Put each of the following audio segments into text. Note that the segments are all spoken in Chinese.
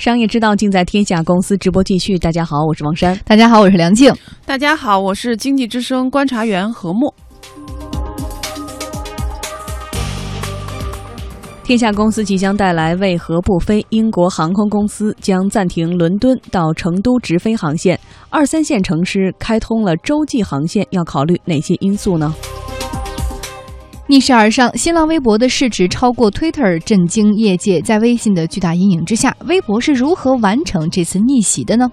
商业之道尽在天下公司直播继续。大家好，我是王珊。大家好，我是梁静。大家好，我是经济之声观察员何墨。天下公司即将带来为何不飞？英国航空公司将暂停伦敦到成都直飞航线，二三线城市开通了洲际航线，要考虑哪些因素呢？逆势而上，新浪微博的市值超过 Twitter，震惊业界。在微信的巨大阴影之下，微博是如何完成这次逆袭的呢？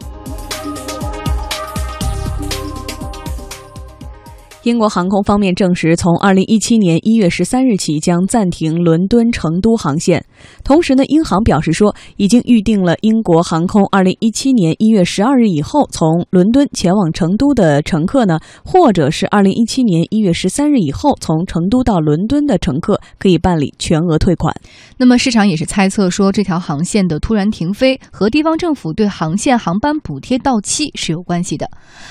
英国航空方面证实，从二零一七年一月十三日起将暂停伦敦成都航线。同时呢，英航表示说，已经预定了英国航空二零一七年一月十二日以后从伦敦前往成都的乘客呢，或者是二零一七年一月十三日以后从成都到伦敦的乘客，可以办理全额退款。那么市场也是猜测说，这条航线的突然停飞和地方政府对航线航班补贴到期是有关系的。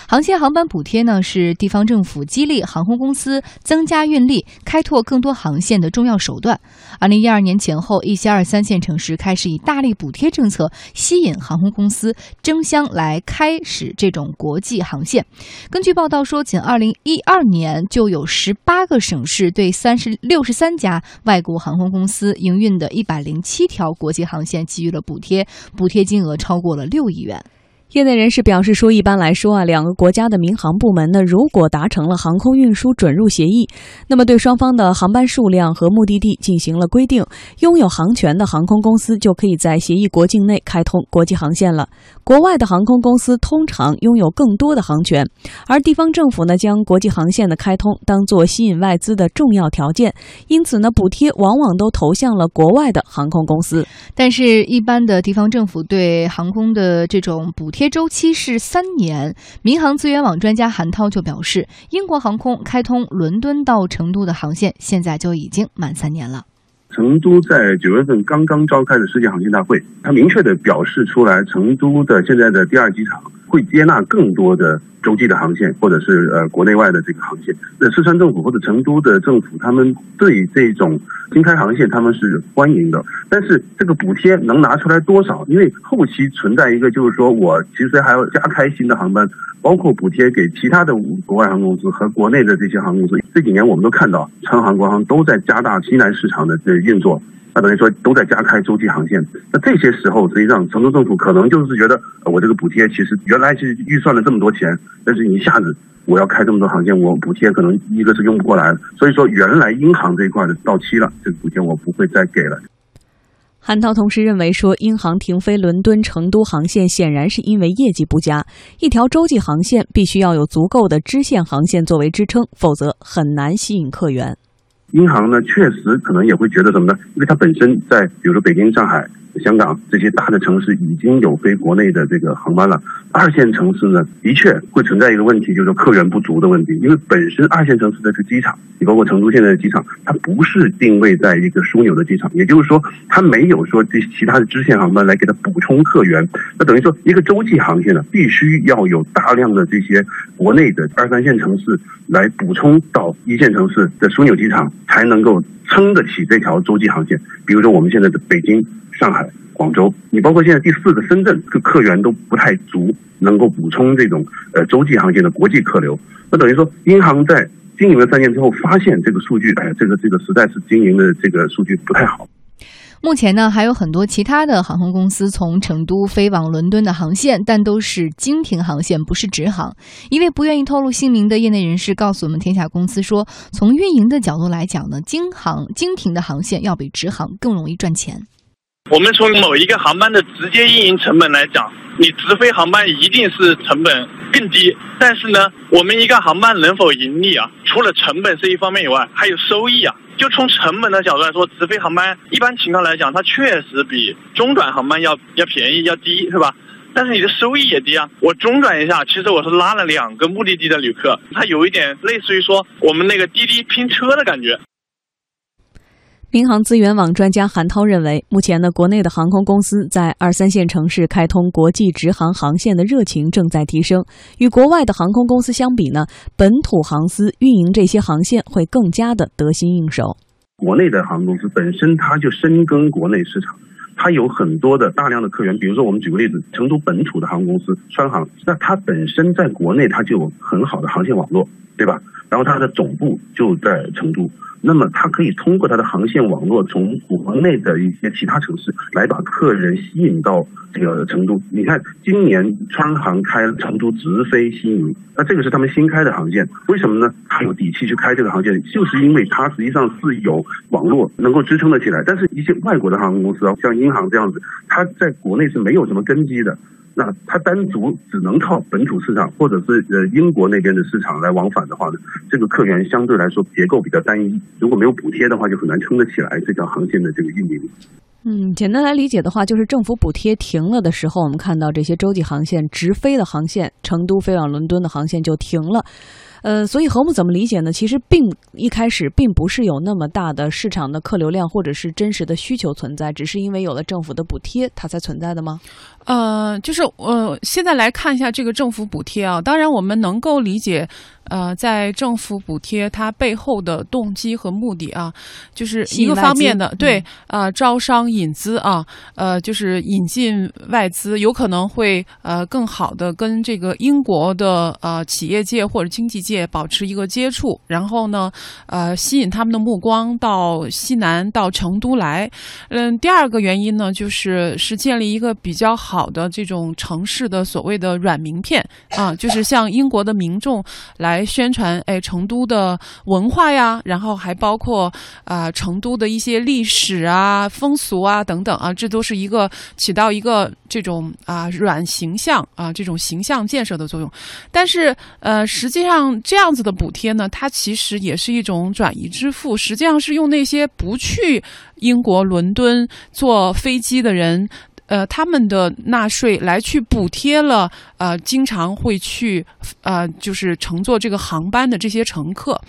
航线航班补贴呢，是地方政府激励航空公司增加运力、开拓更多航线的重要手段。二零一二年前后，一些二三线城市开始以大力补贴政策吸引航空公司争相来开始这种国际航线。根据报道说，仅二零一二年就有十八个省市对三十六十三家外国航空公司营运的一百零七条国际航线给予了补贴，补贴金额超过了六亿元。业内人士表示说，一般来说啊，两个国家的民航部门呢，如果达成了航空运输准入协议，那么对双方的航班数量和目的地进行了规定，拥有航权的航空公司就可以在协议国境内开通国际航线了。国外的航空公司通常拥有更多的航权，而地方政府呢，将国际航线的开通当做吸引外资的重要条件，因此呢，补贴往往都投向了国外的航空公司。但是，一般的地方政府对航空的这种补贴贴周期是三年。民航资源网专家韩涛就表示，英国航空开通伦敦到成都的航线，现在就已经满三年了。成都在九月份刚刚召开的世界航线大会，他明确的表示出来，成都的现在的第二机场会接纳更多的。洲际的航线，或者是呃国内外的这个航线，那四川政府或者成都的政府，他们对这种新开航线他们是欢迎的。但是这个补贴能拿出来多少？因为后期存在一个，就是说我其实还要加开新的航班，包括补贴给其他的国外航空公司和国内的这些航空公司。这几年我们都看到，川航、国航都在加大西南市场的这运作。那等于说都在加开洲际航线，那这些时候实际上成都政府可能就是觉得，我这个补贴其实原来是预算了这么多钱，但是一下子我要开这么多航线，我补贴可能一个是用不过来，所以说原来英航这一块的到期了，这个补贴我不会再给了。韩涛同时认为说，英航停飞伦敦成都航线显然是因为业绩不佳，一条洲际航线必须要有足够的支线航线作为支撑，否则很难吸引客源。银行呢，确实可能也会觉得什么呢？因为它本身在，比如说北京、上海。香港这些大的城市已经有飞国内的这个航班了，二线城市呢，的确会存在一个问题，就是客源不足的问题。因为本身二线城市的这个机场，你包括成都现在的机场，它不是定位在一个枢纽的机场，也就是说，它没有说这其他的支线航班来给它补充客源。那等于说，一个洲际航线呢，必须要有大量的这些国内的二三线城市来补充到一线城市的枢纽机场，才能够撑得起这条洲际航线。比如说，我们现在的北京。上海、广州，你包括现在第四个深圳，这客源都不太足，能够补充这种呃洲际航线的国际客流。那等于说，银行在经营了三年之后，发现这个数据，哎，这个这个实在是经营的这个数据不太好。目前呢，还有很多其他的航空公司从成都飞往伦敦的航线，但都是经停航线，不是直航。一位不愿意透露姓名的业内人士告诉我们，天下公司说，从运营的角度来讲呢，经航经停的航线要比直航更容易赚钱。我们从某一个航班的直接运营成本来讲，你直飞航班一定是成本更低。但是呢，我们一个航班能否盈利啊？除了成本是一方面以外，还有收益啊。就从成本的角度来说，直飞航班一般情况来讲，它确实比中转航班要要便宜要低，是吧？但是你的收益也低啊。我中转一下，其实我是拉了两个目的地的旅客，它有一点类似于说我们那个滴滴拼车的感觉。民航资源网专家韩涛认为，目前呢，国内的航空公司在二三线城市开通国际直航航线的热情正在提升。与国外的航空公司相比呢，本土航司运营这些航线会更加的得心应手。国内的航空公司本身它就深耕国内市场，它有很多的大量的客源，比如说我们举个例子，成都本土的航空公司川航，那它本身在国内它就有很好的航线网络，对吧？然后它的总部就在成都。那么它可以通过它的航线网络，从国内的一些其他城市来把客人吸引到这个成都。你看，今年川航开成都直飞悉尼，那这个是他们新开的航线。为什么呢？他有底气去开这个航线，就是因为它实际上是有网络能够支撑得起来。但是，一些外国的航空公司，像英航这样子，它在国内是没有什么根基的。那它单独只能靠本土市场或者是呃英国那边的市场来往返的话呢，这个客源相对来说结构比较单一，如果没有补贴的话，就很难撑得起来这条航线的这个运营。嗯，简单来理解的话，就是政府补贴停了的时候，我们看到这些洲际航线直飞的航线，成都飞往伦敦的航线就停了。呃，所以和睦怎么理解呢？其实并一开始并不是有那么大的市场的客流量或者是真实的需求存在，只是因为有了政府的补贴，它才存在的吗？呃，就是我，现在来看一下这个政府补贴啊，当然我们能够理解。呃，在政府补贴它背后的动机和目的啊，就是一个方面的对啊，招商引资啊，呃，就是引进外资，有可能会呃更好的跟这个英国的呃企业界或者经济界保持一个接触，然后呢，呃，吸引他们的目光到西南到成都来。嗯，第二个原因呢，就是是建立一个比较好的这种城市的所谓的软名片啊，就是向英国的民众来。来宣传哎，成都的文化呀，然后还包括啊，成都的一些历史啊、风俗啊等等啊，这都是一个起到一个这种啊软形象啊这种形象建设的作用。但是呃，实际上这样子的补贴呢，它其实也是一种转移支付，实际上是用那些不去英国伦敦坐飞机的人。呃，他们的纳税来去补贴了，呃，经常会去，呃，就是乘坐这个航班的这些乘客。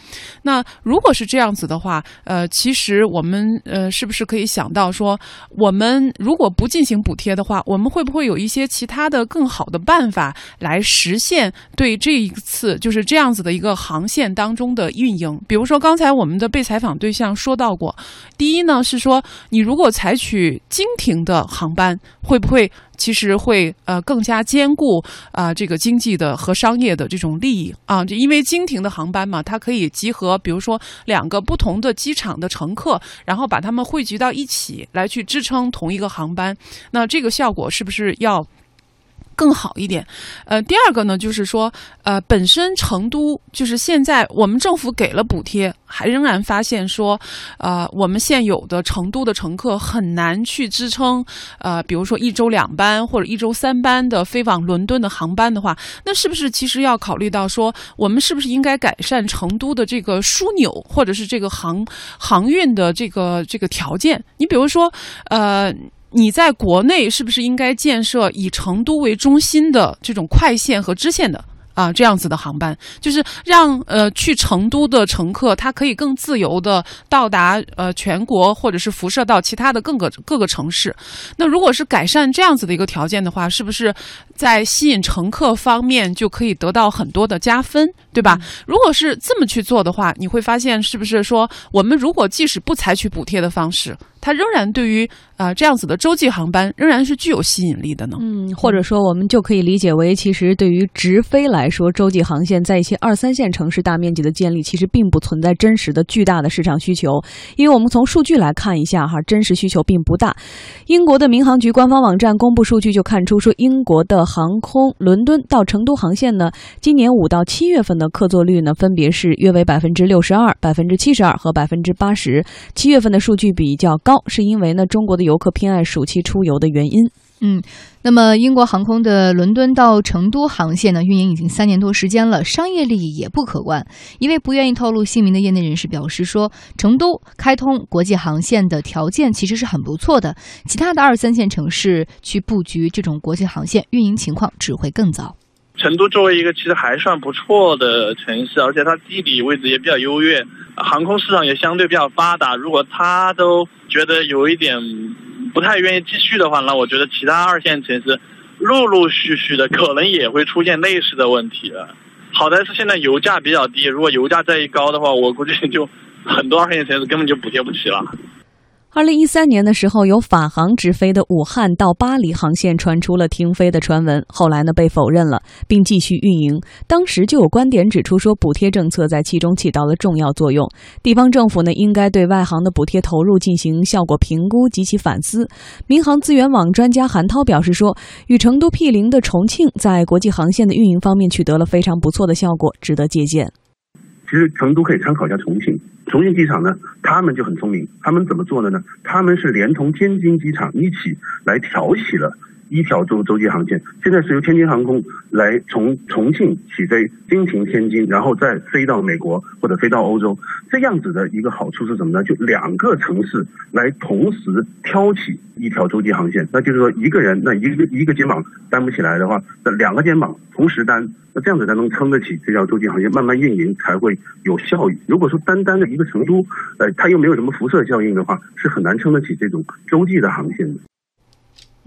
那如果是这样子的话，呃，其实我们呃，是不是可以想到说，我们如果不进行补贴的话，我们会不会有一些其他的更好的办法来实现对这一次就是这样子的一个航线当中的运营？比如说刚才我们的被采访对象说到过，第一呢是说，你如果采取经停的航班。会不会其实会呃更加兼顾啊这个经济的和商业的这种利益啊？就因为经停的航班嘛，它可以集合比如说两个不同的机场的乘客，然后把他们汇聚到一起来去支撑同一个航班。那这个效果是不是要？更好一点，呃，第二个呢，就是说，呃，本身成都就是现在我们政府给了补贴，还仍然发现说，呃，我们现有的成都的乘客很难去支撑，呃，比如说一周两班或者一周三班的飞往伦敦的航班的话，那是不是其实要考虑到说，我们是不是应该改善成都的这个枢纽或者是这个航航运的这个这个条件？你比如说，呃。你在国内是不是应该建设以成都为中心的这种快线和支线的？啊，这样子的航班就是让呃去成都的乘客，他可以更自由的到达呃全国，或者是辐射到其他的各个各个城市。那如果是改善这样子的一个条件的话，是不是在吸引乘客方面就可以得到很多的加分，对吧？如果是这么去做的话，你会发现是不是说我们如果即使不采取补贴的方式，它仍然对于啊这样子的洲际航班仍然是具有吸引力的呢？嗯，或者说我们就可以理解为，其实对于直飞来说，洲际航线在一些二三线城市大面积的建立，其实并不存在真实的巨大的市场需求。因为我们从数据来看一下哈，真实需求并不大。英国的民航局官方网站公布数据就看出，说英国的航空伦敦到成都航线呢，今年五到七月份的客座率呢，分别是约为百分之六十二、百分之七十二和百分之八十。七月份的数据比较高。是因为呢，中国的游客偏爱暑期出游的原因。嗯，那么英国航空的伦敦到成都航线呢，运营已经三年多时间了，商业利益也不可观。一位不愿意透露姓名的业内人士表示说，成都开通国际航线的条件其实是很不错的，其他的二三线城市去布局这种国际航线，运营情况只会更糟。成都作为一个其实还算不错的城市，而且它地理位置也比较优越，航空市场也相对比较发达。如果它都觉得有一点不太愿意继续的话，那我觉得其他二线城市陆陆续续的可能也会出现类似的问题。好在是现在油价比较低，如果油价再一高的话，我估计就很多二线城市根本就补贴不起了。二零一三年的时候，由法航直飞的武汉到巴黎航线传出了停飞的传闻，后来呢被否认了，并继续运营。当时就有观点指出说，补贴政策在其中起到了重要作用。地方政府呢应该对外航的补贴投入进行效果评估及其反思。民航资源网专家韩涛表示说，与成都毗邻的重庆在国际航线的运营方面取得了非常不错的效果，值得借鉴。其实成都可以参考一下重庆，重庆机场呢，他们就很聪明，他们怎么做的呢？他们是连同天津机场一起来挑起了。一条洲洲际航线，现在是由天津航空来从重庆起飞，经停天津，然后再飞到美国或者飞到欧洲。这样子的一个好处是什么呢？就两个城市来同时挑起一条洲际航线，那就是说一个人那一个一个肩膀担不起来的话，那两个肩膀同时担，那这样子才能撑得起这条洲际航线慢慢运营才会有效益。如果说单单的一个成都，呃，它又没有什么辐射效应的话，是很难撑得起这种洲际的航线的。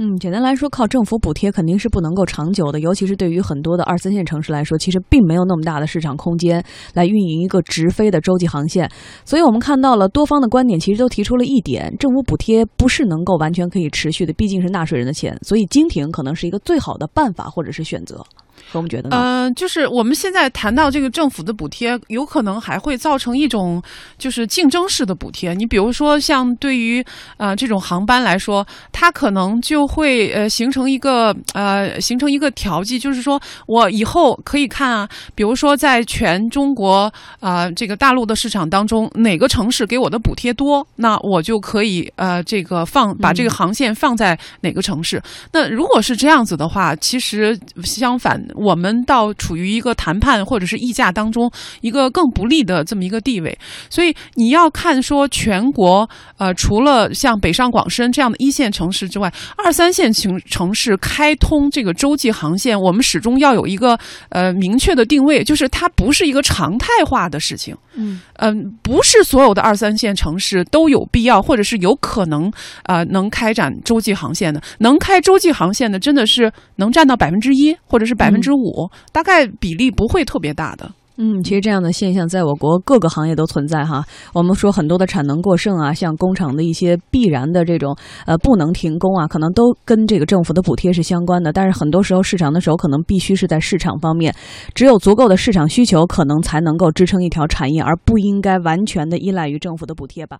嗯，简单来说，靠政府补贴肯定是不能够长久的，尤其是对于很多的二三线城市来说，其实并没有那么大的市场空间来运营一个直飞的洲际航线。所以我们看到了多方的观点，其实都提出了一点：政府补贴不是能够完全可以持续的，毕竟是纳税人的钱，所以经停可能是一个最好的办法或者是选择。我们觉得呢？呃，就是我们现在谈到这个政府的补贴，有可能还会造成一种就是竞争式的补贴。你比如说，像对于呃这种航班来说，它可能就会呃形成一个呃形成一个调剂，就是说我以后可以看啊，比如说在全中国啊这个大陆的市场当中，哪个城市给我的补贴多，那我就可以呃这个放把这个航线放在哪个城市。那如果是这样子的话，其实相反。我们到处于一个谈判或者是议价当中一个更不利的这么一个地位，所以你要看说全国呃除了像北上广深这样的一线城市之外，二三线城城市开通这个洲际航线，我们始终要有一个呃明确的定位，就是它不是一个常态化的事情。嗯嗯，不是所有的二三线城市都有必要或者是有可能啊能开展洲际航线的，能开洲际航线的真的是能占到百分之一或者是百分。之五，大概比例不会特别大的。嗯，其实这样的现象在我国各个行业都存在哈。我们说很多的产能过剩啊，像工厂的一些必然的这种呃不能停工啊，可能都跟这个政府的补贴是相关的。但是很多时候市场的时候可能必须是在市场方面，只有足够的市场需求，可能才能够支撑一条产业，而不应该完全的依赖于政府的补贴吧。